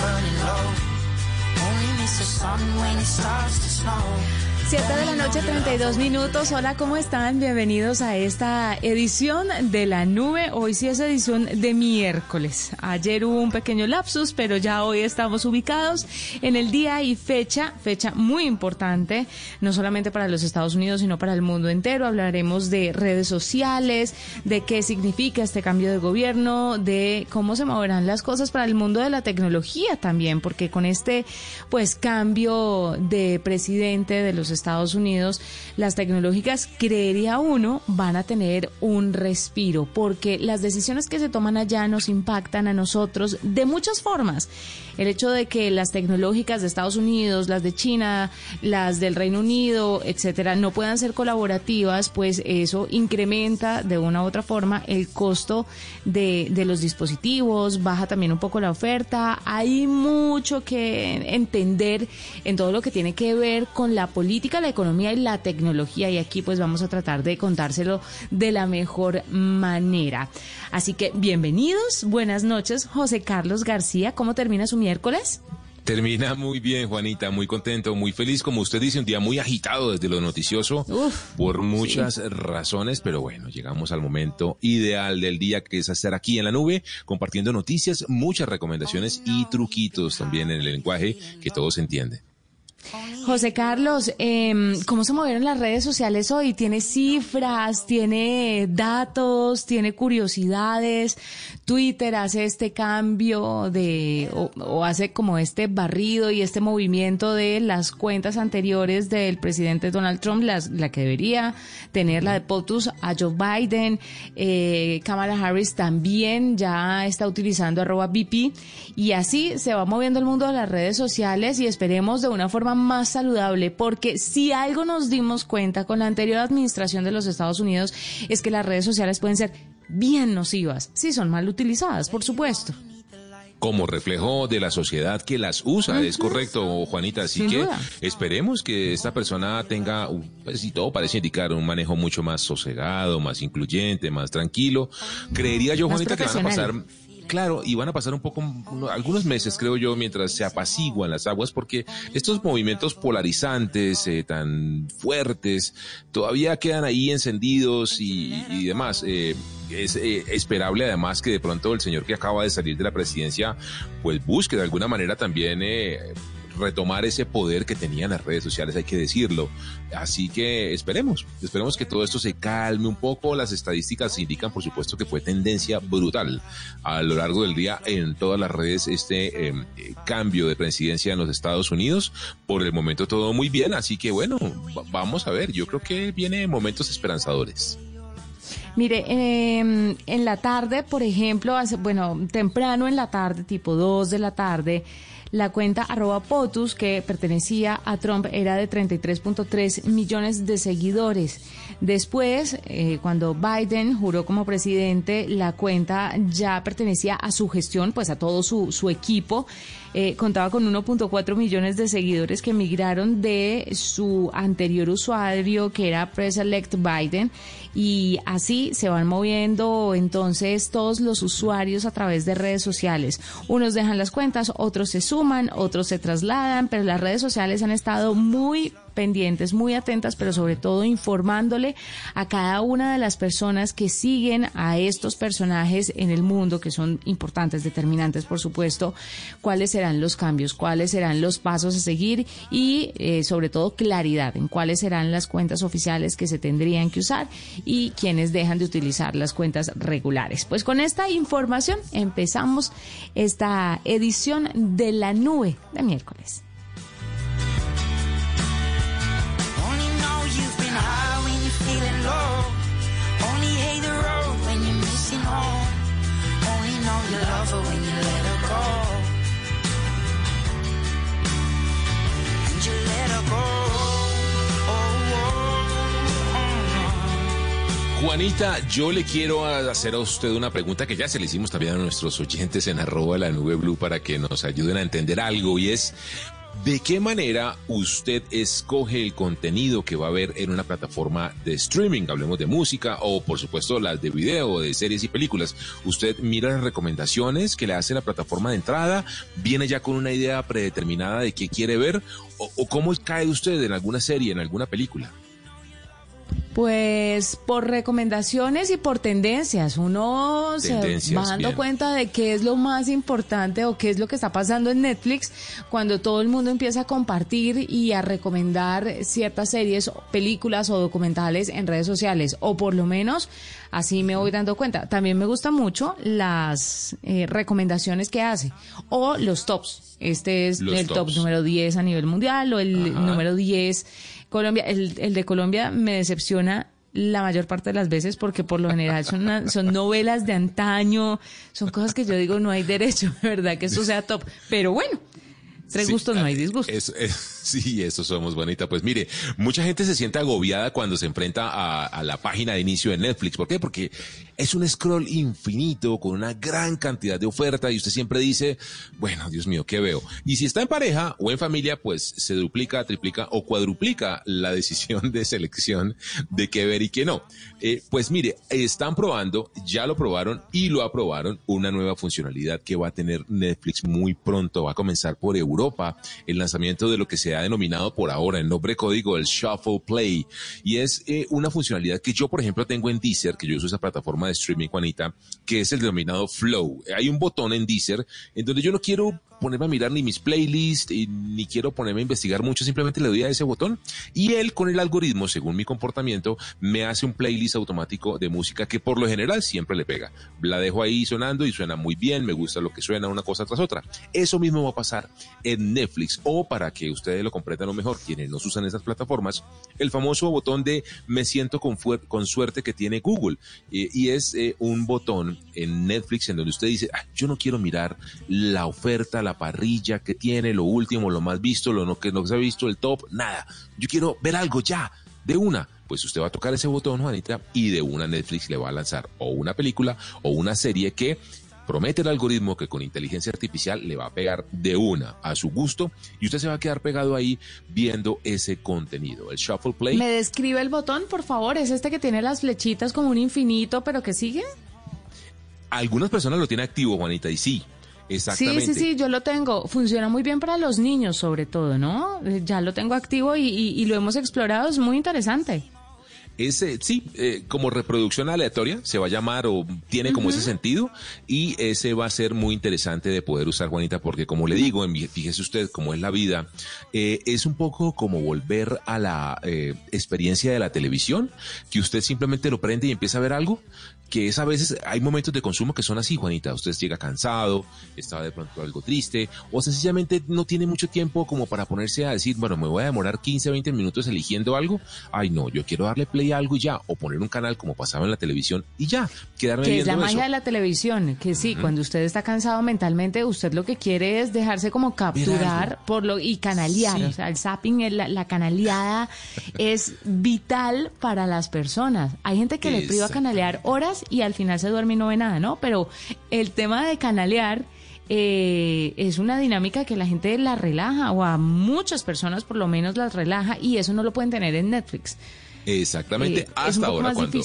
burning low. Only miss the sun when it starts to snow. 7 de la noche, 32 minutos. Hola, ¿cómo están? Bienvenidos a esta edición de la nube. Hoy sí es edición de miércoles. Ayer hubo un pequeño lapsus, pero ya hoy estamos ubicados en el día y fecha, fecha muy importante, no solamente para los Estados Unidos, sino para el mundo entero. Hablaremos de redes sociales, de qué significa este cambio de gobierno, de cómo se moverán las cosas para el mundo de la tecnología también, porque con este, pues, cambio de presidente de los Estados Unidos, las tecnológicas, creería uno, van a tener un respiro, porque las decisiones que se toman allá nos impactan a nosotros de muchas formas. El hecho de que las tecnológicas de Estados Unidos, las de China, las del Reino Unido, etcétera, no puedan ser colaborativas, pues eso incrementa de una u otra forma el costo de los dispositivos, baja también un poco la oferta. Hay mucho que entender en todo lo que tiene que ver con la política la economía y la tecnología y aquí pues vamos a tratar de contárselo de la mejor manera. Así que bienvenidos, buenas noches, José Carlos García, ¿cómo termina su miércoles? Termina muy bien, Juanita, muy contento, muy feliz, como usted dice, un día muy agitado desde lo noticioso por muchas razones, pero bueno, llegamos al momento ideal del día que es estar aquí en la nube compartiendo noticias, muchas recomendaciones y truquitos también en el lenguaje que todos entienden. José Carlos, eh, ¿cómo se movieron las redes sociales hoy? ¿Tiene cifras, tiene datos, tiene curiosidades? ¿Twitter hace este cambio de, o, hace como este barrido y este movimiento de las cuentas anteriores del presidente Donald Trump, las, la que debería tener la de POTUS a Joe Biden? Eh, Kamala Harris también ya está utilizando arroba BP y así se va moviendo el mundo de las redes sociales y esperemos de una forma más saludable, porque si algo nos dimos cuenta con la anterior administración de los Estados Unidos es que las redes sociales pueden ser bien nocivas, si son mal utilizadas, por supuesto como reflejo de la sociedad que las usa, es correcto, Juanita. Así que esperemos que esta persona tenga, pues, si todo parece indicar, un manejo mucho más sosegado, más incluyente, más tranquilo. Creería yo, Juanita, que van a pasar Claro, y van a pasar un poco, algunos meses, creo yo, mientras se apaciguan las aguas, porque estos movimientos polarizantes eh, tan fuertes todavía quedan ahí encendidos y, demás. Eh, es eh, esperable además que de pronto el señor que acaba de salir de la presidencia, pues busque de alguna manera también retomar ese poder que tenían las redes sociales, hay que decirlo. Así que esperemos, esperemos que todo esto se calme un poco. Las estadísticas indican, por supuesto, que fue tendencia brutal a lo largo del día en todas las redes este em, cambio de presidencia en los Estados Unidos. Por el momento todo muy bien, así que bueno, vamos a ver, yo creo que viene momentos esperanzadores. Mire, em, en la tarde, por ejemplo, hace, bueno, temprano en la tarde, tipo 2 de la tarde, la cuenta arroba POTUS, que pertenecía a Trump, era de 33.3 millones de seguidores. Después, eh, cuando Biden juró como presidente, la cuenta ya pertenecía a su gestión, pues a todo su, su equipo. Eh, contaba con 1.4 millones de seguidores que migraron de su anterior usuario, que era Preselect Biden, y así se van moviendo entonces todos los usuarios a través de redes sociales. Unos dejan las cuentas, otros se suman, otros se trasladan, pero las redes sociales han estado muy pendientes, muy atentas, pero sobre todo informándole a cada una de las personas que siguen a estos personajes en el mundo, que son importantes, determinantes, por supuesto, cuáles serán los cambios, cuáles serán los pasos a seguir y eh, sobre todo claridad en cuáles serán las cuentas oficiales que se tendrían que usar y quienes dejan de utilizar las cuentas regulares. Pues con esta información empezamos esta edición de la nube de miércoles. Juanita, yo le quiero hacer a usted una pregunta que ya se le hicimos también a nuestros oyentes en arroba la nube blue para que nos ayuden a entender algo y es ¿De qué manera usted escoge el contenido que va a ver en una plataforma de streaming? Hablemos de música o por supuesto las de video, de series y películas. ¿Usted mira las recomendaciones que le hace la plataforma de entrada? ¿Viene ya con una idea predeterminada de qué quiere ver? ¿O, o cómo cae usted en alguna serie, en alguna película? Pues por recomendaciones y por tendencias. Uno se va dando cuenta de qué es lo más importante o qué es lo que está pasando en Netflix cuando todo el mundo empieza a compartir y a recomendar ciertas series, películas o documentales en redes sociales. O por lo menos así me voy dando cuenta. También me gustan mucho las eh, recomendaciones que hace o los tops. Este es el top número 10 a nivel mundial o el número 10 Colombia, el, el de Colombia me decepciona la mayor parte de las veces porque por lo general son, son novelas de antaño, son cosas que yo digo no hay derecho, ¿verdad? Que eso sea top. Pero bueno, tres gustos no hay disgustos. Sí, eso somos, bonita. Pues mire, mucha gente se siente agobiada cuando se enfrenta a, la página de inicio de Netflix. ¿Por qué? Porque es un scroll infinito con una gran cantidad de oferta y usted siempre dice, bueno, Dios mío, ¿qué veo? Y si está en pareja o en familia, pues se duplica, triplica o cuadruplica la decisión de selección de qué ver y qué no. Eh, pues mire, están probando, ya lo probaron y lo aprobaron, una nueva funcionalidad que va a tener Netflix muy pronto. Va a comenzar por Europa el lanzamiento de lo que se denominado por ahora el nombre código el Shuffle Play. Y es eh, una funcionalidad que yo, por ejemplo, tengo en Deezer, que yo uso esa plataforma de streaming, Juanita, que es el denominado Flow. Hay un botón en Deezer en donde yo no quiero ponerme a mirar ni mis playlists, ni quiero ponerme a investigar mucho, simplemente le doy a ese botón y él con el algoritmo, según mi comportamiento, me hace un playlist automático de música que por lo general siempre le pega. La dejo ahí sonando y suena muy bien, me gusta lo que suena una cosa tras otra. Eso mismo va a pasar en Netflix o para que ustedes lo comprendan lo mejor, quienes no usan esas plataformas, el famoso botón de me siento con, con suerte que tiene Google eh, y es eh, un botón en Netflix en donde usted dice, ah, yo no quiero mirar la oferta, la parrilla que tiene, lo último, lo más visto, lo no, que no se ha visto, el top, nada. Yo quiero ver algo ya, de una. Pues usted va a tocar ese botón, Juanita, y de una Netflix le va a lanzar o una película o una serie que promete el algoritmo que con inteligencia artificial le va a pegar de una a su gusto y usted se va a quedar pegado ahí viendo ese contenido. El Shuffle Play. ¿Me describe el botón, por favor? ¿Es este que tiene las flechitas como un infinito, pero que sigue? Algunas personas lo tienen activo, Juanita, y sí, Sí, sí, sí, yo lo tengo. Funciona muy bien para los niños, sobre todo, ¿no? Eh, ya lo tengo activo y, lo hemos explorado, es muy interesante. Ese, sí, eh, como reproducción aleatoria se va a llamar o tiene como ese sentido y ese va a ser muy interesante de poder usar, Juanita, porque como le digo, fíjese usted cómo es la vida, eh, es un poco como volver a la experiencia de la televisión, que usted simplemente lo prende y empieza a ver algo que es a veces, hay momentos de consumo que son así, Juanita. Usted llega cansado, está de pronto algo triste, o sencillamente no tiene mucho tiempo como para ponerse a decir, bueno, me voy a demorar 15, 20 minutos eligiendo algo. Ay, no, yo quiero darle play algo y ya, o poner un canal como pasaba en la televisión y ya, quedarme Que es la magia de la televisión, que sí, cuando usted está cansado mentalmente, usted lo que quiere es dejarse como capturar por lo y canalear. O sea, el zapping, la, la canaleada es vital para las personas. Hay gente que le priva canalear horas y al final se duerme y no ve nada, ¿no? Pero el tema de canalear eh, es una dinámica que la gente la relaja o a muchas personas por lo menos las relaja y eso no lo pueden tener en Netflix. Exactamente, eh, hasta ahora cuando...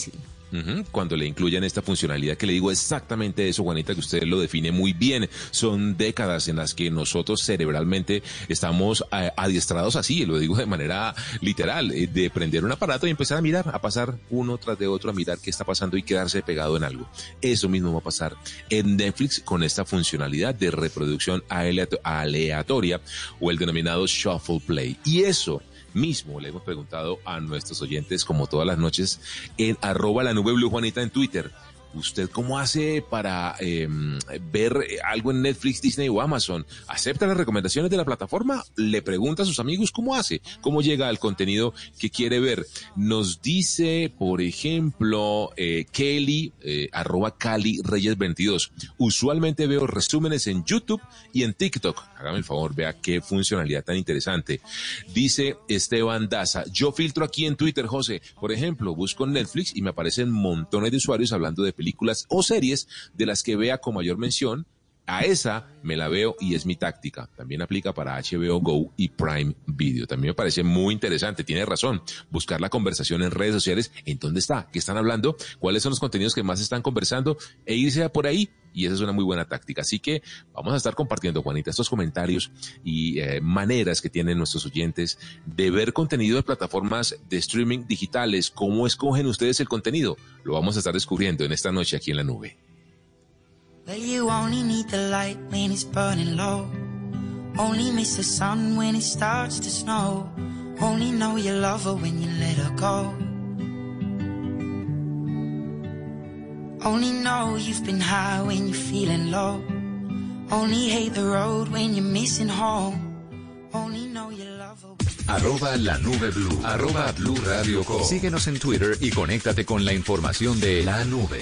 Cuando le incluyan esta funcionalidad que le digo exactamente eso, Juanita, que usted lo define muy bien. Son décadas en las que nosotros cerebralmente estamos eh, adiestrados así, lo digo de manera literal, eh, de prender un aparato y empezar a mirar, a pasar uno tras de otro, a mirar qué está pasando y quedarse pegado en algo. Eso mismo va a pasar en Netflix con esta funcionalidad de reproducción aleatoria o el denominado Shuffle Play. Y eso mismo le hemos preguntado a nuestros oyentes, como todas las noches, en arroba la nube blue Juanita en Twitter. ¿Usted cómo hace para em, ver algo en Netflix, Disney o Amazon? ¿Acepta las recomendaciones de la plataforma? ¿Le pregunta a sus amigos cómo hace? ¿Cómo llega al contenido que quiere ver? Nos dice, por ejemplo, eh, Kelly, eh, arroba Cali Reyes 22. Usualmente veo resúmenes en YouTube y en TikTok. Hágame el favor, vea qué funcionalidad tan interesante. Dice Esteban Daza, yo filtro aquí en Twitter, José. Por ejemplo, busco Netflix y me aparecen montones de usuarios hablando de películas o series de las que vea con mayor mención A esa me la veo y es mi táctica. También aplica para HBO Go y Prime Video. También me parece muy interesante. Tiene razón. Buscar la conversación en redes sociales. ¿En dónde está? ¿Qué están hablando? ¿Cuáles son los contenidos que más están conversando? E irse por ahí. Y esa es una muy buena táctica. Así que vamos a estar compartiendo, Juanita, estos comentarios y eh, maneras que tienen nuestros oyentes de ver contenido de plataformas de streaming digitales. ¿Cómo escogen ustedes el contenido? Lo vamos a estar descubriendo en esta noche aquí en la nube. Well, you only need the light when it's burning low. Only miss the sun when it starts to snow. Only know you love her when you let her go. Only know you've been high when you're feeling low. Only hate the road when you're missing home. Only know you love her. Arroba la nube blue. Arroba blue radio com. Síguenos en Twitter y conéctate con la información de la nube.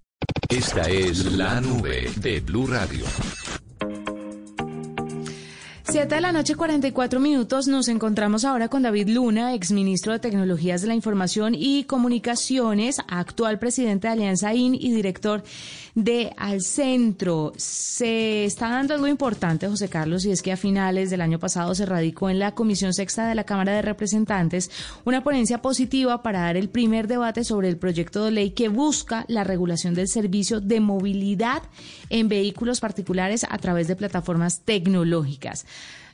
Esta es la nube de Blue Radio. Siete de la noche, 44 minutos. Nos encontramos ahora con David Luna, exministro de Tecnologías de la Información y Comunicaciones, actual presidente de Alianza IN y director de Al Centro. Se está dando algo importante, José Carlos, y es que a finales del año pasado se radicó en la Comisión Sexta de la Cámara de Representantes una ponencia positiva para dar el primer debate sobre el proyecto de ley que busca la regulación del servicio de movilidad en vehículos particulares a través de plataformas tecnológicas.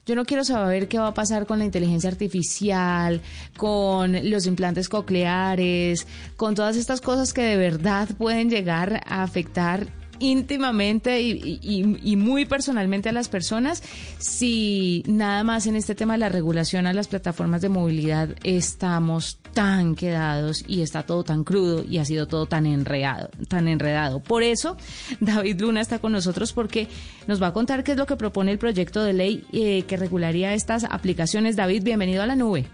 Yo no quiero saber qué va a pasar con la inteligencia artificial, con los implantes cocleares, con todas estas cosas que de verdad pueden llegar a afectar íntimamente y, muy personalmente a las personas si nada más en este tema de la regulación a las plataformas de movilidad estamos tan quedados y está todo tan crudo y ha sido todo tan enredado, tan enredado. Por eso David Luna está con nosotros porque nos va a contar qué es lo que propone el proyecto de ley eh, que regularía estas aplicaciones. David, bienvenido a la nube.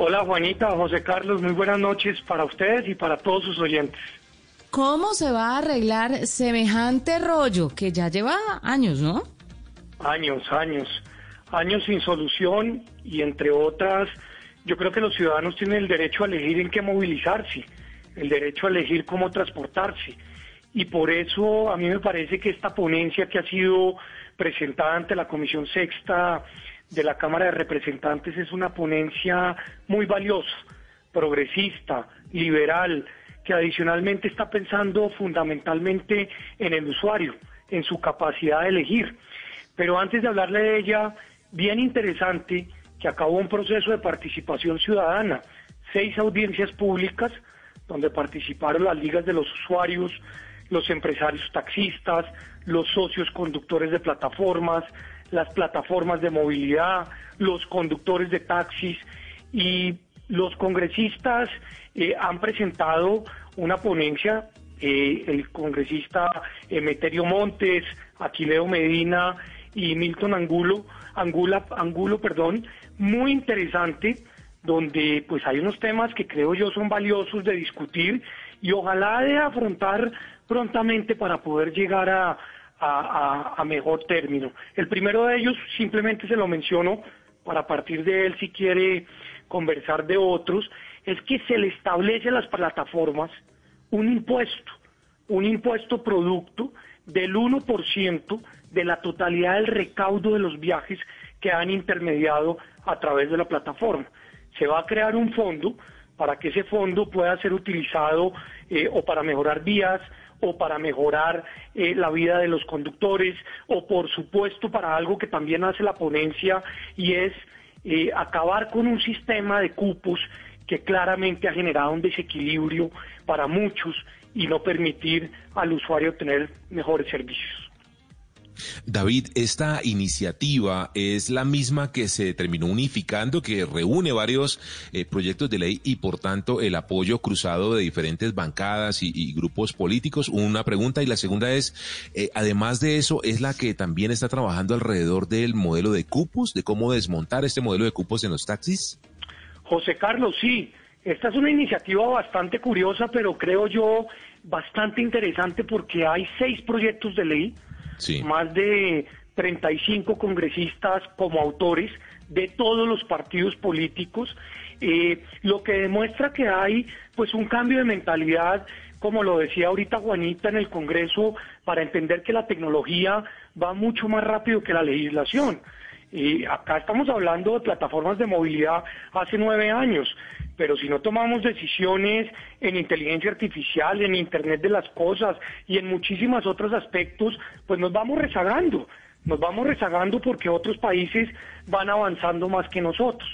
Hola Juanita, José Carlos, muy buenas noches para ustedes y para todos sus oyentes. ¿Cómo se va a arreglar semejante rollo que ya lleva años, no? Años, años, años sin solución y entre otras, yo creo que los ciudadanos tienen el derecho a elegir en qué movilizarse, el derecho a elegir cómo transportarse. Y por eso a mí me parece que esta ponencia que ha sido presentada ante la Comisión Sexta de la Cámara de Representantes es una ponencia muy valiosa, progresista, liberal, que adicionalmente está pensando fundamentalmente en el usuario, en su capacidad de elegir. Pero antes de hablarle de ella, bien interesante que acabó un proceso de participación ciudadana, seis audiencias públicas donde participaron las ligas de los usuarios, los empresarios taxistas, los socios conductores de plataformas, las plataformas de movilidad, los conductores de taxis y los congresistas eh, han presentado una ponencia, eh, el congresista Emeterio Montes, Aquileo Medina y Milton Angulo, Angula, Angulo, perdón, muy interesante, donde pues hay unos temas que creo yo son valiosos de discutir y ojalá de afrontar prontamente para poder llegar a, a, mejor término. El primero de ellos simplemente se lo menciono para partir de él si quiere conversar de otros, es que se le establece a las plataformas un impuesto, un impuesto producto del 1% de la totalidad del recaudo de los viajes que han intermediado a través de la plataforma. Se va a crear un fondo para que ese fondo pueda ser utilizado eh, o para mejorar vías o para mejorar eh, la vida de los conductores o por supuesto para algo que también hace la ponencia y es eh, acabar con un sistema de cupos que claramente ha generado un desequilibrio para muchos y no permitir al usuario tener mejores servicios. David, esta iniciativa es la misma que se terminó unificando, que reúne varios eh, proyectos de ley y por tanto el apoyo cruzado de diferentes bancadas y, grupos políticos. Una pregunta y la segunda es, eh, además de eso, es la que también está trabajando alrededor del modelo de cupos, de cómo desmontar este modelo de cupos en los taxis. José Carlos, sí. Esta es una iniciativa bastante curiosa, pero creo yo bastante interesante porque hay seis proyectos de ley, más de 35 congresistas como autores de todos los partidos políticos, eh, lo que demuestra que hay pues un cambio de mentalidad, como lo decía ahorita Juanita en el Congreso, para entender que la tecnología va mucho más rápido que la legislación. Y acá estamos hablando de plataformas de movilidad hace nueve años, pero si no tomamos decisiones en inteligencia artificial, en Internet de las Cosas y en muchísimos otros aspectos, pues nos vamos rezagando. Nos vamos rezagando porque otros países van avanzando más que nosotros.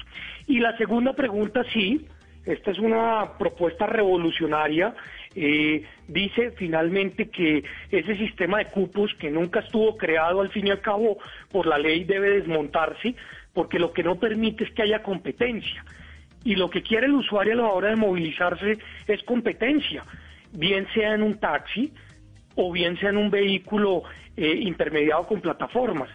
Y la segunda pregunta, sí, esta es una propuesta revolucionaria eh, dice finalmente que ese sistema de cupos que nunca estuvo creado al fin y al cabo por la ley debe desmontarse porque lo que no permite es que haya competencia. Y lo que quiere el usuario a la hora de movilizarse es competencia, bien sea en un taxi o bien sea en un vehículo eh, intermediado con plataformas.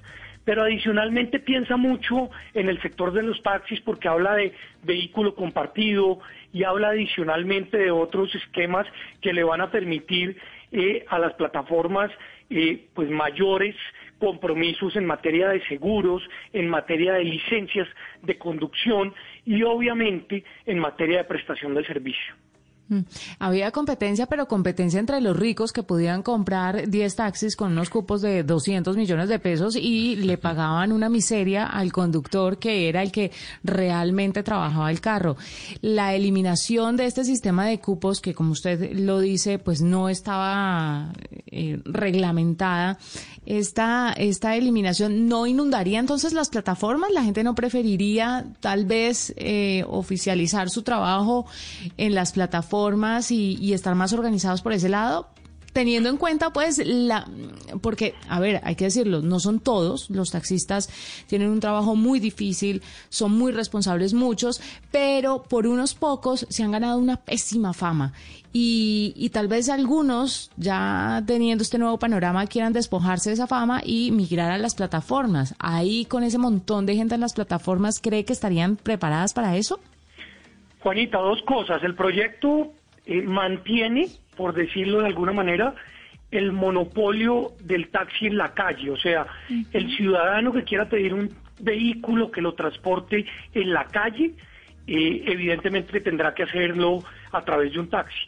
Pero adicionalmente piensa mucho en el sector de los taxis porque habla de vehículo compartido y habla adicionalmente de otros esquemas que le van a permitir eh, a las plataformas eh, pues mayores compromisos en materia de seguros, en materia de licencias de conducción y obviamente en materia de prestación del servicio. Mm. Había competencia, pero competencia entre los ricos que podían comprar 10 taxis con unos cupos de 200 millones de pesos y le pagaban una miseria al conductor que era el que realmente trabajaba el carro. La eliminación de este sistema de cupos, que como usted lo dice, pues no estaba eh, reglamentada, esta, esta eliminación no inundaría entonces las plataformas. La gente no preferiría tal vez eh, oficializar su trabajo en las plataformas y, estar más organizados por ese lado, teniendo en cuenta pues la porque a ver hay que decirlo no son todos los taxistas tienen un trabajo muy difícil son muy responsables muchos pero por unos pocos se han ganado una pésima fama. Y, y tal vez algunos ya teniendo este nuevo panorama quieran despojarse de esa fama y migrar a las plataformas. Ahí con ese montón de gente en las plataformas cree que estarían preparadas para eso Juanita, dos cosas. El proyecto eh, mantiene, por decirlo de alguna manera, el monopolio del taxi en la calle. O sea, el ciudadano que quiera pedir un vehículo que lo transporte en la calle, eh, evidentemente tendrá que hacerlo a través de un taxi.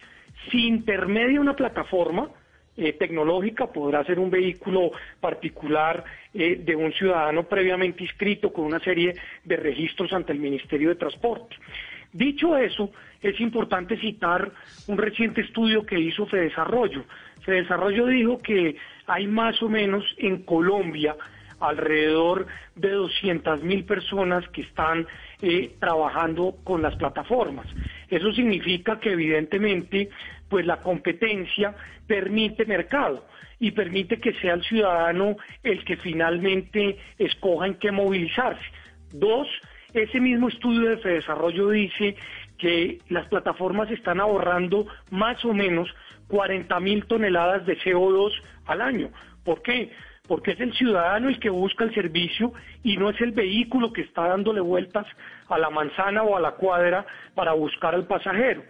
Si intermedia una plataforma eh, tecnológica, podrá ser un vehículo particular de un ciudadano previamente inscrito con una serie de registros ante el Ministerio de Transporte. Dicho eso, es importante citar un reciente estudio que hizo Fedesarrollo. Fedesarrollo dijo que hay más o menos en Colombia alrededor de 200 mil personas que están eh, trabajando con las plataformas. Eso significa que evidentemente pues la competencia permite mercado y permite que sea el ciudadano el que finalmente escoja en qué movilizarse. Dos, ese mismo estudio de Fedesarrollo dice que las plataformas están ahorrando más o menos 40 mil toneladas de CO2 al año. ¿Por qué? Porque es el ciudadano el que busca el servicio y no es el vehículo que está dándole vueltas a la manzana o a la cuadra para buscar al pasajero.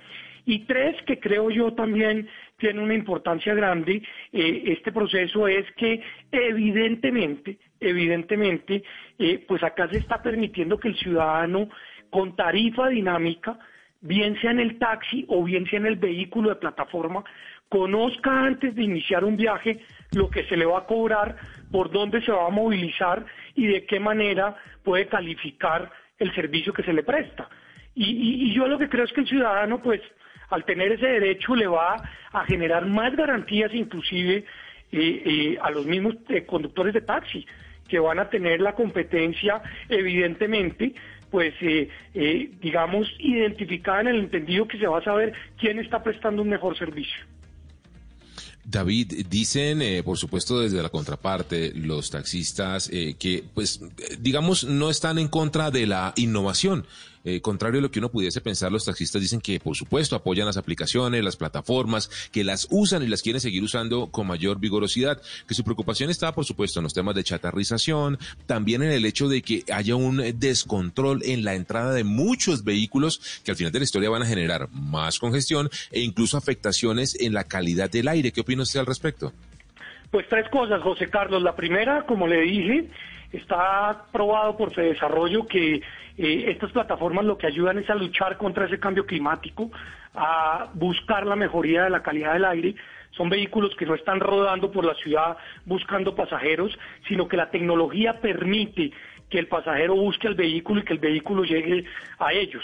Y tres, que creo yo también tiene una importancia grande, eh, este proceso es que evidentemente, evidentemente, eh, pues acá se está permitiendo que el ciudadano con tarifa dinámica, bien sea en el taxi o bien sea en el vehículo de plataforma, conozca antes de iniciar un viaje lo que se le va a cobrar, por dónde se va a movilizar y de qué manera puede calificar el servicio que se le presta. Y, y yo lo que creo es que el ciudadano, pues, al tener ese derecho le va a generar más garantías inclusive eh, eh, a los mismos eh, conductores de taxi que van a tener la competencia evidentemente pues digamos identificada en el entendido que se va a saber quién está prestando un mejor servicio. David, dicen, eh, por supuesto, desde la contraparte, los taxistas eh, que, pues, digamos, no están en contra de la innovación. Eh, contrario a lo que uno pudiese pensar, los taxistas dicen que, por supuesto, apoyan las aplicaciones, las plataformas, que las usan y las quieren seguir usando con mayor vigorosidad, que su preocupación está, por supuesto, en los temas de chatarrización, también en el hecho de que haya un descontrol en la entrada de muchos vehículos que al final de la historia van a generar más congestión e incluso afectaciones en la calidad del aire. ¿Qué opina usted al respecto? Pues tres cosas, José Carlos. La primera, como le dije, está probado por Desarrollo que eh, estas plataformas lo que ayudan es a luchar contra ese cambio climático, a buscar la mejoría de la calidad del aire. Son vehículos que no están rodando por la ciudad buscando pasajeros, sino que la tecnología permite que el pasajero busque el vehículo y que el vehículo llegue a ellos.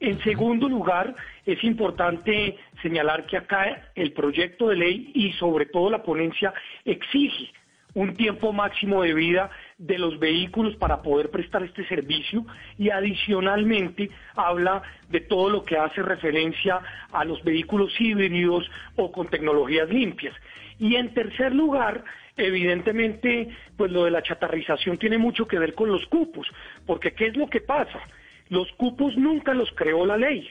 En segundo lugar, es importante señalar que acá el proyecto de ley y sobre todo la ponencia exige un tiempo máximo de vida de los vehículos para poder prestar este servicio y adicionalmente habla de todo lo que hace referencia a los vehículos híbridos o con tecnologías limpias. Y en tercer lugar, evidentemente, pues lo de la chatarrización tiene mucho que ver con los cupos, porque ¿qué es lo que pasa? Los cupos nunca los creó la ley.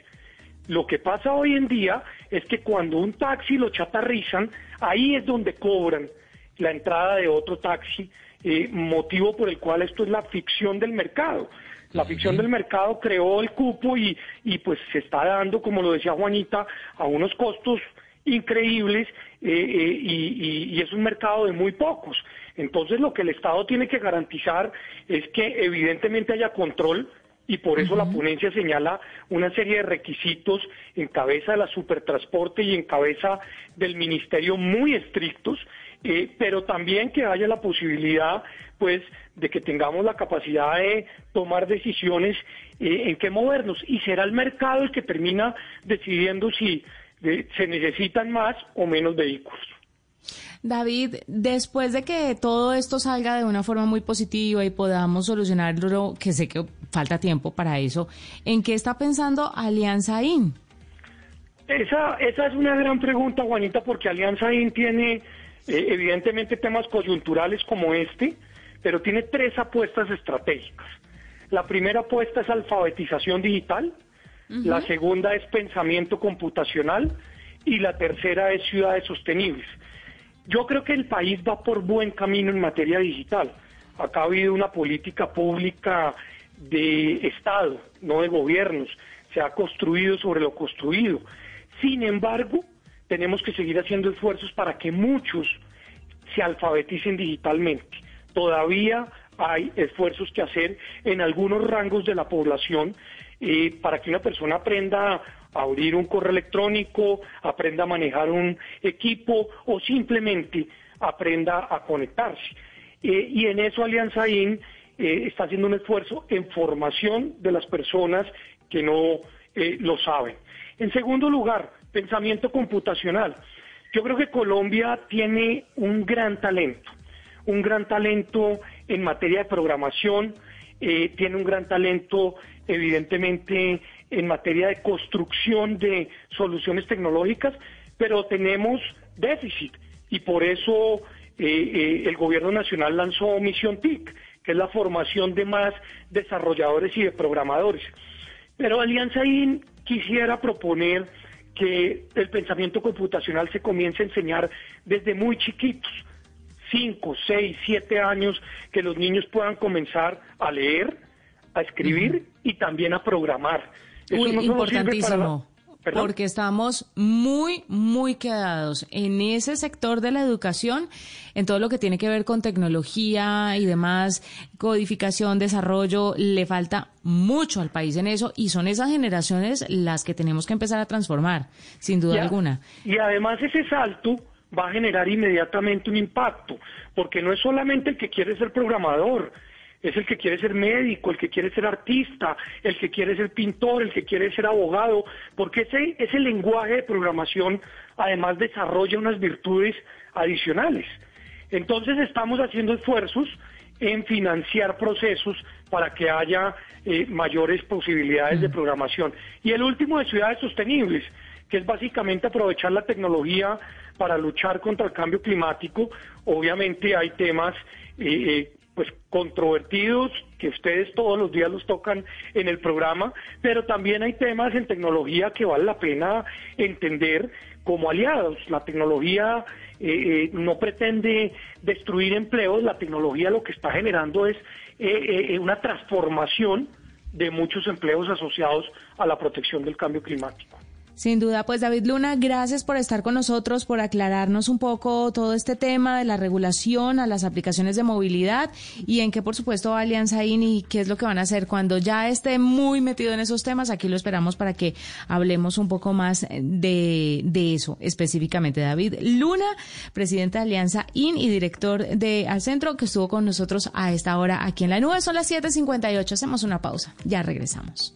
Lo que pasa hoy en día es que cuando un taxi lo chatarrizan, ahí es donde cobran la entrada de otro taxi, eh, motivo por el cual esto es la ficción del mercado. La ficción del mercado creó el cupo y, y pues se está dando, como lo decía Juanita, a unos costos increíbles eh, eh, y, y, es un mercado de muy pocos. Entonces lo que el Estado tiene que garantizar es que evidentemente haya control y por eso la ponencia señala una serie de requisitos en cabeza de la supertransporte y en cabeza del ministerio muy estrictos eh, pero también que haya la posibilidad pues de que tengamos la capacidad de tomar decisiones eh, en qué movernos y será el mercado el que termina decidiendo si eh, se necesitan más o menos vehículos. David, después de que todo esto salga de una forma muy positiva y podamos solucionarlo, que sé que falta tiempo para eso, ¿en qué está pensando Alianza IN? Esa, esa es una gran pregunta, Juanita, porque Alianza IN tiene eh, evidentemente temas coyunturales como este, pero tiene tres apuestas estratégicas. La primera apuesta es alfabetización digital, la segunda es pensamiento computacional y la tercera es ciudades sostenibles. Yo creo que el país va por buen camino en materia digital. Acá ha habido una política pública de Estado, no de gobiernos. Se ha construido sobre lo construido. Sin embargo, tenemos que seguir haciendo esfuerzos para que muchos se alfabeticen digitalmente. Todavía hay esfuerzos que hacer en algunos rangos de la población eh, para que una persona aprenda a abrir un correo electrónico, aprenda a manejar un equipo o simplemente aprenda a conectarse. Eh, y en eso Alianza IN eh, está haciendo un esfuerzo en formación de las personas que no lo saben. En segundo lugar, pensamiento computacional. Yo creo que Colombia tiene un gran talento, un gran talento en materia de programación, eh, tiene un gran talento evidentemente en materia de construcción de soluciones tecnológicas, pero tenemos déficit y por eso eh, eh, el gobierno nacional lanzó Misión TIC, que es la formación de más desarrolladores y de programadores. Pero Alianza IN quisiera proponer que el pensamiento computacional se comience a enseñar desde muy chiquitos, cinco, seis, siete años, que los niños puedan comenzar a leer, a escribir y también a programar. Eso no importantísimo porque estamos muy, muy quedados en ese sector de la educación, en todo lo que tiene que ver con tecnología y demás, codificación, desarrollo, le falta mucho al país en eso y son esas generaciones las que tenemos que empezar a transformar, sin duda alguna. Y además ese salto va a generar inmediatamente un impacto, porque no es solamente el que quiere ser programador, es el que quiere ser médico, el que quiere ser artista, el que quiere ser pintor, el que quiere ser abogado, porque ese, ese lenguaje de programación además desarrolla unas virtudes adicionales. Entonces estamos haciendo esfuerzos en financiar procesos para que haya eh, mayores posibilidades de mm. programación. Y el último de ciudades sostenibles, que es básicamente aprovechar la tecnología para luchar contra el cambio climático. Obviamente hay temas eh, eh, pues controvertidos que ustedes todos los días los tocan en el programa, pero también hay temas en tecnología que vale la pena entender como aliados. La tecnología eh, no pretende destruir empleos, la tecnología lo que está generando es una transformación de muchos empleos asociados a la protección del cambio climático. Sin duda, pues David Luna, gracias por estar con nosotros, por aclararnos un poco todo este tema de la regulación a las aplicaciones de movilidad y en qué, por supuesto, Alianza INI y qué es lo que van a hacer cuando ya esté muy metido en esos temas. Aquí lo esperamos para que hablemos un poco más de, de eso específicamente. David Luna, presidente de Alianza IN y director de Al Centro, que estuvo con nosotros a esta hora aquí en la nube. Son las 7.58. Hacemos una pausa. Ya regresamos.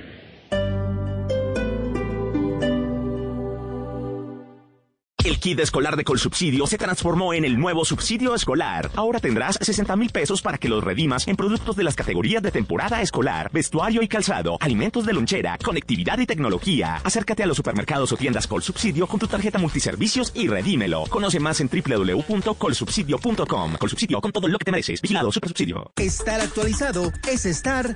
Kit escolar de Colsubsidio se transformó en el nuevo subsidio escolar. Ahora tendrás 60 mil pesos para que los redimas en productos de las categorías de temporada escolar, vestuario y calzado, alimentos de lonchera, conectividad y tecnología. Acércate a los supermercados o tiendas Colsubsidio con tu tarjeta multiservicios y redímelo. Conoce más en www.colsubsidio.com. Colsubsidio con todo lo que te mereces. Vigilado Supersubsidio. Estar actualizado es estar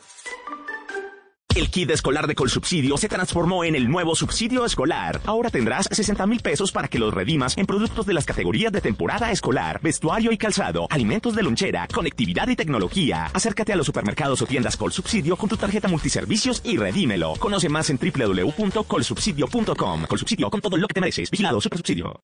El kit escolar de Colsubsidio se transformó en el nuevo subsidio escolar. Ahora tendrás 60 mil pesos para que los redimas en productos de las categorías de temporada escolar, vestuario y calzado, alimentos de lonchera, conectividad y tecnología. Acércate a los supermercados o tiendas Colsubsidio con tu tarjeta multiservicios y redímelo. Conoce más en www.colsubsidio.com. Colsubsidio con todo lo que te mereces. Vigilado Supersubsidio.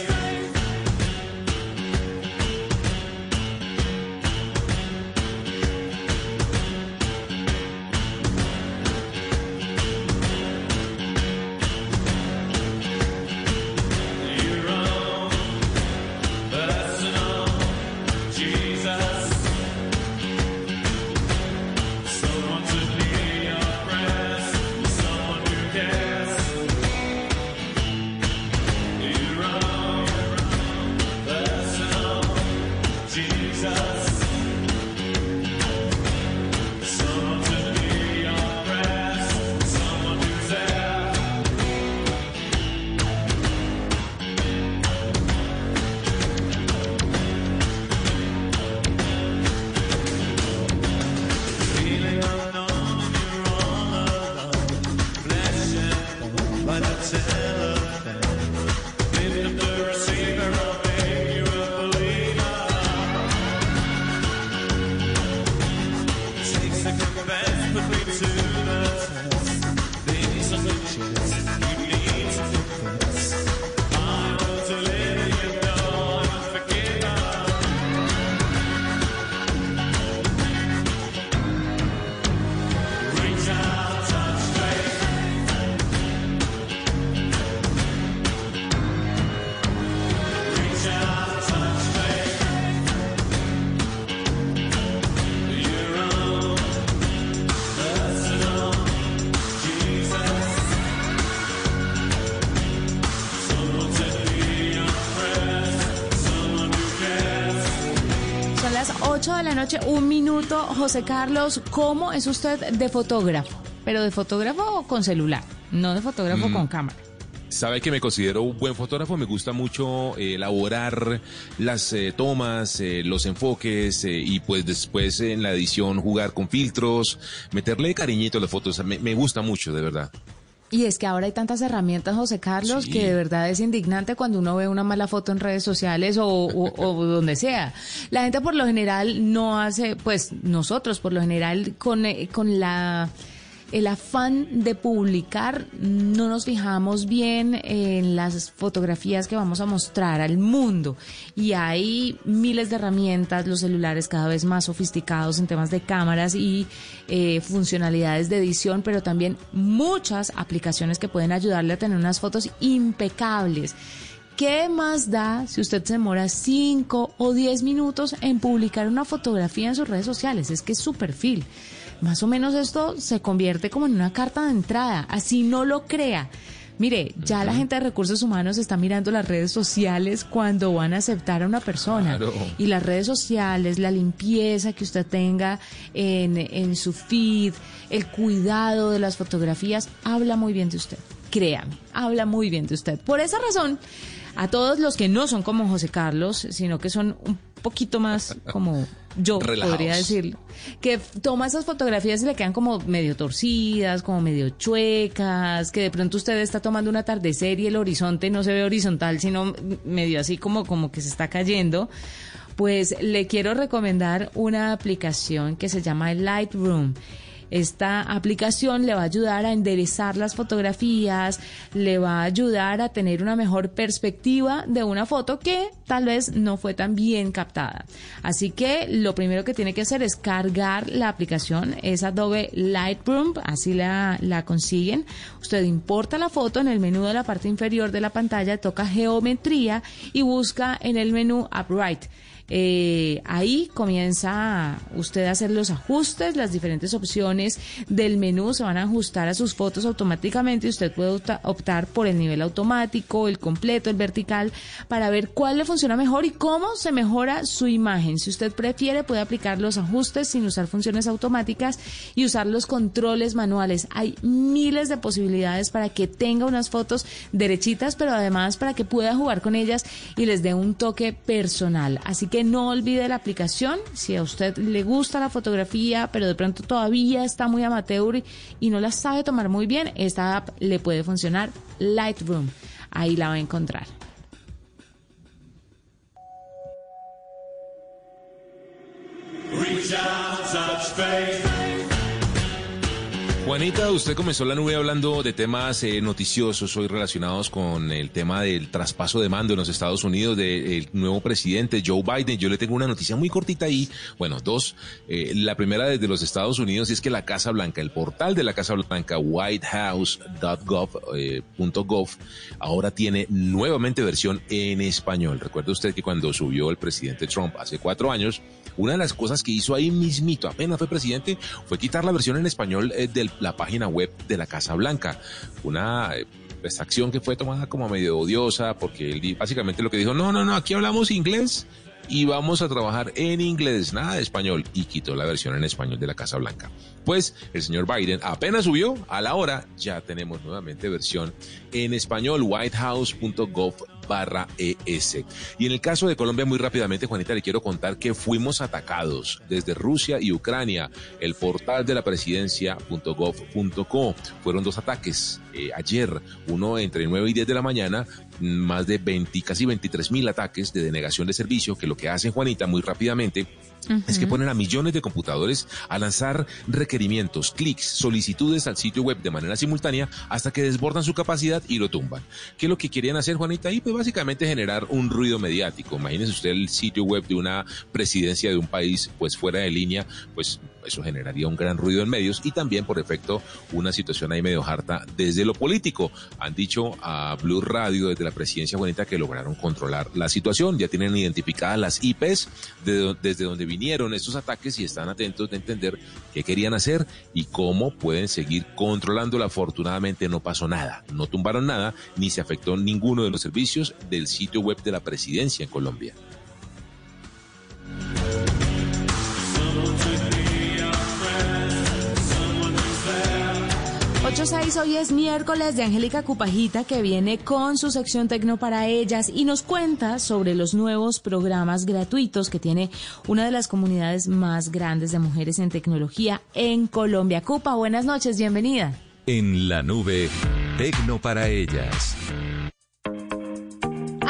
José Carlos, ¿cómo es usted de fotógrafo? Pero de fotógrafo con celular, no de fotógrafo mm. con cámara. Sabe que me considero un buen fotógrafo, me gusta mucho eh, elaborar las eh, tomas, eh, los enfoques y pues después en la edición jugar con filtros, meterle cariñito a las fotos, me, me gusta mucho, de verdad. Y es que ahora hay tantas herramientas, José Carlos, que de verdad es indignante cuando uno ve una mala foto en redes sociales o, donde sea. La gente por lo general no hace, pues nosotros por lo general con, eh, con la el afán de publicar, no nos fijamos bien en las fotografías que vamos a mostrar al mundo. Y hay miles de herramientas, los celulares cada vez más sofisticados en temas de cámaras y eh, funcionalidades de edición, pero también muchas aplicaciones que pueden ayudarle a tener unas fotos impecables. ¿Qué más da si usted se demora 5 o 10 minutos en publicar una fotografía en sus redes sociales? Es que es su perfil. Más o menos esto se convierte como en una carta de entrada, así no lo crea. Mire, ya la gente de recursos humanos está mirando las redes sociales cuando van a aceptar a una persona. Y las redes sociales, la limpieza que usted tenga en, en su feed, el cuidado de las fotografías, habla muy bien de usted. Créame, habla muy bien de usted. Por esa razón, a todos los que no son como José Carlos, sino que son un poquito más como yo podría decirlo, que toma esas fotografías y le quedan como medio torcidas, como medio chuecas, que de pronto usted está tomando un atardecer y el horizonte no se ve horizontal, sino medio así como, como que se está cayendo. Pues le quiero recomendar una aplicación que se llama Lightroom. Esta aplicación le va a ayudar a enderezar las fotografías, le va a ayudar a tener una mejor perspectiva de una foto que tal vez no fue tan bien captada. Así que lo primero que tiene que hacer es cargar la aplicación, es Adobe Lightroom, así la, la consiguen. Usted importa la foto en el menú de la parte inferior de la pantalla, toca geometría y busca en el menú Upright. Eh, ahí comienza usted a hacer los ajustes, las diferentes opciones del menú se van a ajustar a sus fotos automáticamente. Usted puede optar por el nivel automático, el completo, el vertical, para ver cuál le funciona mejor y cómo se mejora su imagen. Si usted prefiere, puede aplicar los ajustes sin usar funciones automáticas y usar los controles manuales. Hay miles de posibilidades para que tenga unas fotos derechitas, pero además para que pueda jugar con ellas y les dé un toque personal. Así que no olvide la aplicación. Si a usted le gusta la fotografía, pero de pronto todavía está muy amateur y no la sabe tomar muy bien, esta app le puede funcionar. Lightroom. Ahí la va a encontrar. Juanita, usted comenzó la nube hablando de temas eh, noticiosos hoy relacionados con el tema del traspaso de mando en los Estados Unidos del nuevo presidente Joe Biden. Yo le tengo una noticia muy cortita ahí. Bueno, dos. Eh, la primera desde los Estados Unidos es que la Casa Blanca, el portal de la Casa Blanca, whitehouse.gov, eh, ahora tiene nuevamente versión en español. Recuerde usted que cuando subió el presidente Trump hace cuatro años, una de las cosas que hizo ahí mismito, apenas fue presidente, fue quitar la versión en español eh, de la página web de la Casa Blanca. Una eh, pues, acción que fue tomada como medio odiosa porque él básicamente lo que dijo, no, no, no, aquí hablamos inglés y vamos a trabajar en inglés, nada de español, y quitó la versión en español de la Casa Blanca. Pues el señor Biden apenas subió, a la hora ya tenemos nuevamente versión en español, whitehouse.gov barra ES. Y en el caso de Colombia, muy rápidamente, Juanita, le quiero contar que fuimos atacados desde Rusia y Ucrania. El portal de la presidencia.gov.co. Fueron dos ataques eh, ayer, uno entre 9 y 10 de la mañana, más de 20, casi 23 mil ataques de denegación de servicio, que lo que hacen, Juanita, muy rápidamente, es que ponen a millones de computadores a lanzar requerimientos, clics, solicitudes al sitio web de manera simultánea hasta que desbordan su capacidad y lo tumban. ¿Qué es lo que querían hacer, Juanita? Y pues básicamente generar un ruido mediático. Imagínese usted el sitio web de una presidencia de un país pues fuera de línea, pues eso generaría un gran ruido en medios y también por efecto una situación ahí medio harta desde lo político. Han dicho a Blue Radio desde la presidencia Juanita que lograron controlar la situación, ya tienen identificadas las IPs desde donde vinieron estos ataques y están atentos de entender qué querían hacer y cómo pueden seguir controlándola. Afortunadamente no pasó nada, no tumbaron nada ni se afectó ninguno de los servicios del sitio web de la presidencia en Colombia. 8.6, hoy es miércoles de Angélica Cupajita que viene con su sección Tecno para ellas y nos cuenta sobre los nuevos programas gratuitos que tiene una de las comunidades más grandes de mujeres en tecnología en Colombia. Cupa, buenas noches, bienvenida. En la nube, Tecno para ellas.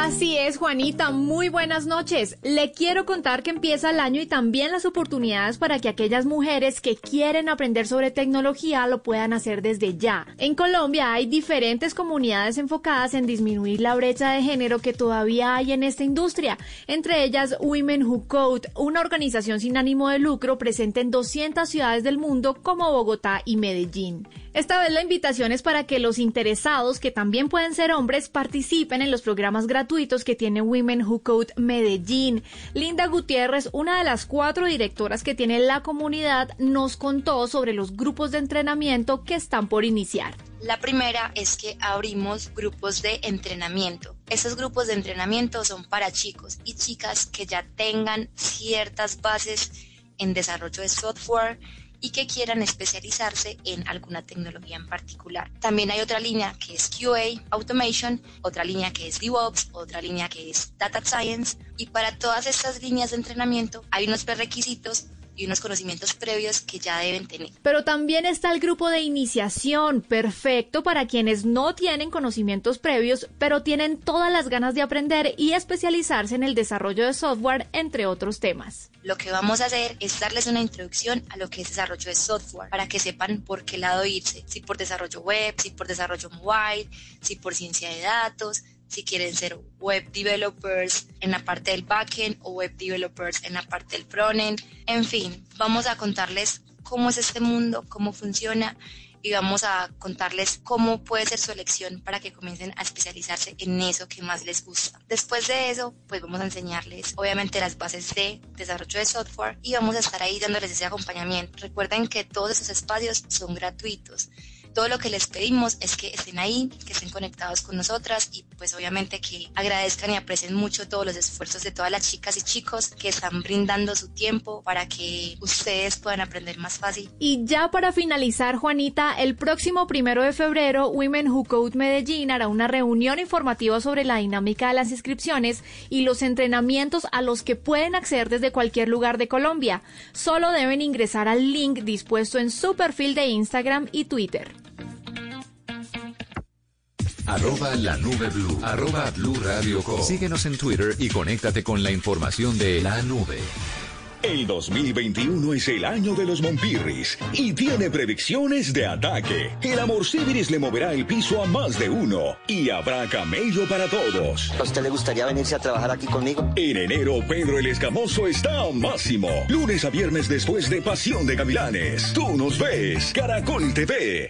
Así es, Juanita, muy buenas noches. Le quiero contar que empieza el año y también las oportunidades para que aquellas mujeres que quieren aprender sobre tecnología lo puedan hacer desde ya. En Colombia hay diferentes comunidades enfocadas en disminuir la brecha de género que todavía hay en esta industria, entre ellas Women Who Code, una organización sin ánimo de lucro presente en 200 ciudades del mundo como Bogotá y Medellín. Esta vez la invitación es para que los interesados, que también pueden ser hombres, participen en los programas gratuitos que tiene Women Who Code Medellín. Linda Gutiérrez, una de las cuatro directoras que tiene la comunidad, nos contó sobre los grupos de entrenamiento que están por iniciar. La primera es que abrimos grupos de entrenamiento. Esos grupos de entrenamiento son para chicos y chicas que ya tengan ciertas bases en desarrollo de software, y que quieran especializarse en alguna tecnología en particular. También hay otra línea que es QA, Automation, otra línea que es DevOps, otra línea que es Data Science y para todas estas líneas de entrenamiento hay unos prerequisitos y unos conocimientos previos que ya deben tener. Pero también está el grupo de iniciación, perfecto para quienes no tienen conocimientos previos, pero tienen todas las ganas de aprender y especializarse en el desarrollo de software, entre otros temas. Lo que vamos a hacer es darles una introducción a lo que es desarrollo de software, para que sepan por qué lado irse, si por desarrollo web, si por desarrollo mobile, si por ciencia de datos, si quieren ser web developers en la parte del backend o web developers en la parte del frontend. En fin, vamos a contarles cómo es este mundo, cómo funciona y vamos a contarles cómo puede ser su elección para que comiencen a especializarse en eso que más les gusta. Después de eso, pues vamos a enseñarles obviamente las bases de desarrollo de software y vamos a estar ahí dándoles ese acompañamiento. Recuerden que todos esos espacios son gratuitos todo lo que les pedimos es que estén ahí, que estén conectados con nosotras y pues obviamente que agradezcan y aprecien mucho todos los esfuerzos de todas las chicas y chicos que están brindando su tiempo para que ustedes puedan aprender más fácil. Y ya para finalizar, Juanita, el próximo primero de febrero, Women Who Code Medellín hará una reunión informativa sobre la dinámica de las inscripciones y los entrenamientos a los que pueden acceder desde cualquier lugar de Colombia. Solo deben ingresar al link dispuesto en su perfil de Instagram y Twitter. Arroba la nube blue. Arroba blue radio Síguenos en Twitter y conéctate con la información de la nube. El 2021 es el año de los Monpirris y tiene predicciones de ataque. El amor Civiris le moverá el piso a más de uno y habrá camello para todos. ¿A usted le gustaría venirse a trabajar aquí conmigo? En enero, Pedro el Escamoso está a máximo. Lunes a viernes después de Pasión de Gavilanes. Tú nos ves, Caracol TV.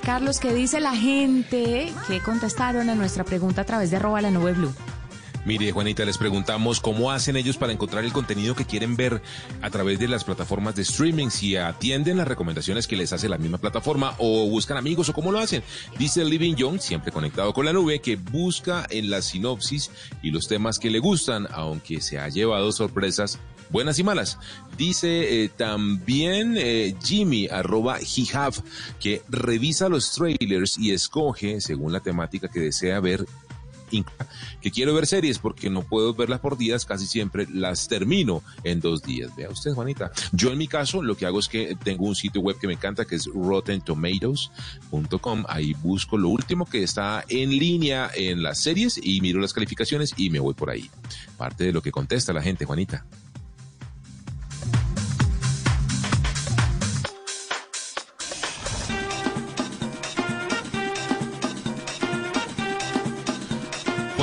Carlos, ¿qué dice la gente que contestaron a nuestra pregunta a través de la nube blue? Mire, Juanita, les preguntamos cómo hacen ellos para encontrar el contenido que quieren ver a través de las plataformas de streaming, si atienden las recomendaciones que les hace la misma plataforma o buscan amigos o cómo lo hacen. Dice Living Young, siempre conectado con la nube, que busca en la sinopsis y los temas que le gustan, aunque se ha llevado sorpresas buenas y malas. Dice eh, también eh, Jimmy, arroba Hihab, que revisa los trailers y escoge, según la temática que desea ver, que quiero ver series porque no puedo verlas por días, casi siempre las termino en dos días. Vea usted, Juanita. Yo en mi caso lo que hago es que tengo un sitio web que me encanta que es rottentomatoes.com. Ahí busco lo último que está en línea en las series y miro las calificaciones y me voy por ahí. Parte de lo que contesta la gente, Juanita.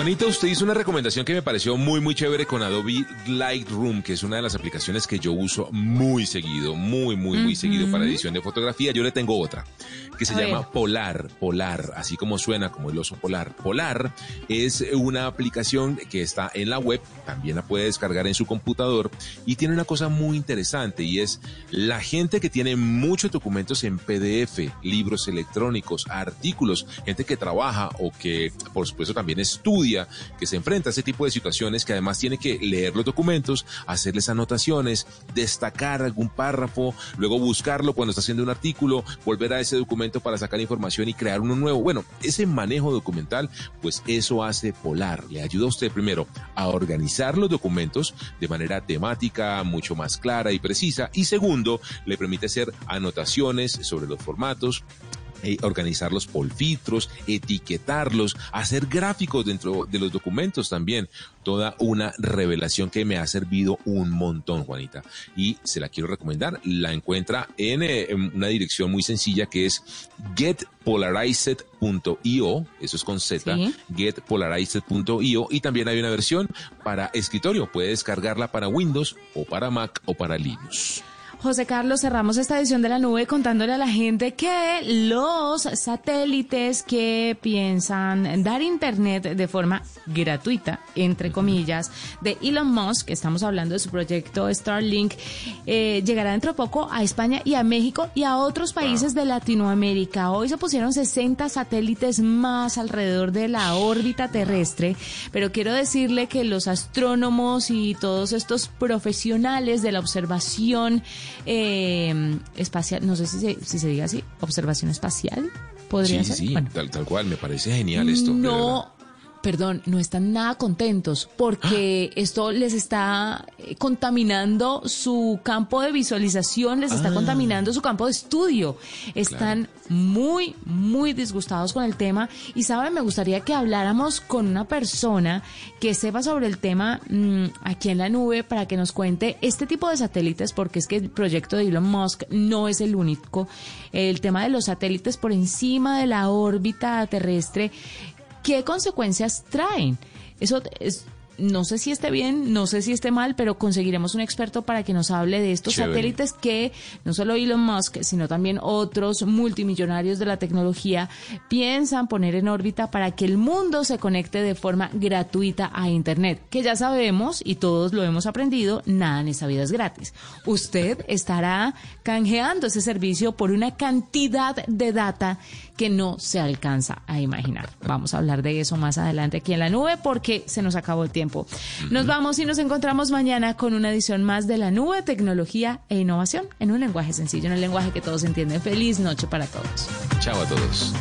Juanita, usted hizo una recomendación que me pareció muy, muy chévere con Adobe Lightroom, que es una de las aplicaciones que yo uso muy seguido, muy, muy, muy seguido para edición de fotografía. Yo le tengo otra que se llama Polar, Polar, así como suena como el oso polar. Polar es una aplicación que está en la web, también la puede descargar en su computador y tiene una cosa muy interesante y es la gente que tiene muchos documentos en PDF, libros electrónicos, artículos, gente que trabaja o que por supuesto también estudia que se enfrenta a ese tipo de situaciones, que además tiene que leer los documentos, hacerles anotaciones, destacar algún párrafo, luego buscarlo cuando está haciendo un artículo, volver a ese documento para sacar información y crear uno nuevo. Bueno, ese manejo documental, pues eso hace Polar. Le ayuda a usted primero a organizar los documentos de manera temática, mucho más clara y precisa. Y segundo, le permite hacer anotaciones sobre los formatos, eh, organizarlos por filtros, etiquetarlos, hacer gráficos dentro de los documentos también. Toda una revelación que me ha servido un montón, Juanita. Y se la quiero recomendar. La encuentra en, eh, una dirección muy sencilla que es getpolarized.io. Eso es con Z. Getpolarized.io. Y también hay una versión para escritorio. Puede descargarla para Windows o para Mac o para Linux. José Carlos, cerramos esta edición de la nube contándole a la gente que los satélites que piensan dar internet de forma gratuita, entre comillas, de Elon Musk, estamos hablando de su proyecto Starlink, eh, llegará dentro de poco a España y a México y a otros países de Latinoamérica. Hoy se pusieron 60 satélites más alrededor de la órbita terrestre, pero quiero decirle que los astrónomos y todos estos profesionales de la observación, eh, espacial, no sé si se, si se diga así, observación espacial, podría sí, ser. Sí, tal, tal cual, me parece genial esto. No, perdón, no están nada contentos porque esto les está eh, contaminando su campo de visualización, les está Ah. contaminando su campo de estudio. Están muy, muy disgustados con el tema y saben, me gustaría que habláramos con una persona que sepa sobre el tema mm, aquí en la nube para que nos cuente este tipo de satélites porque es que el proyecto de Elon Musk no es el único. El tema de los satélites por encima de la órbita terrestre ¿qué consecuencias traen? Eso es, no sé si esté bien, no sé si esté mal, pero conseguiremos un experto para que nos hable de estos Chévere. satélites que no solo Elon Musk, sino también otros multimillonarios de la tecnología piensan poner en órbita para que el mundo se conecte de forma gratuita a Internet, que ya sabemos y todos lo hemos aprendido, nada en esta vida es gratis. Usted estará canjeando ese servicio por una cantidad de data que no se alcanza a imaginar. Vamos a hablar de eso más adelante aquí en la nube porque se nos acabó el tiempo. Nos vamos y nos encontramos mañana con una edición más de la nube, tecnología e innovación en un lenguaje sencillo, en un lenguaje que todos entienden. Feliz noche para todos. Chao a todos.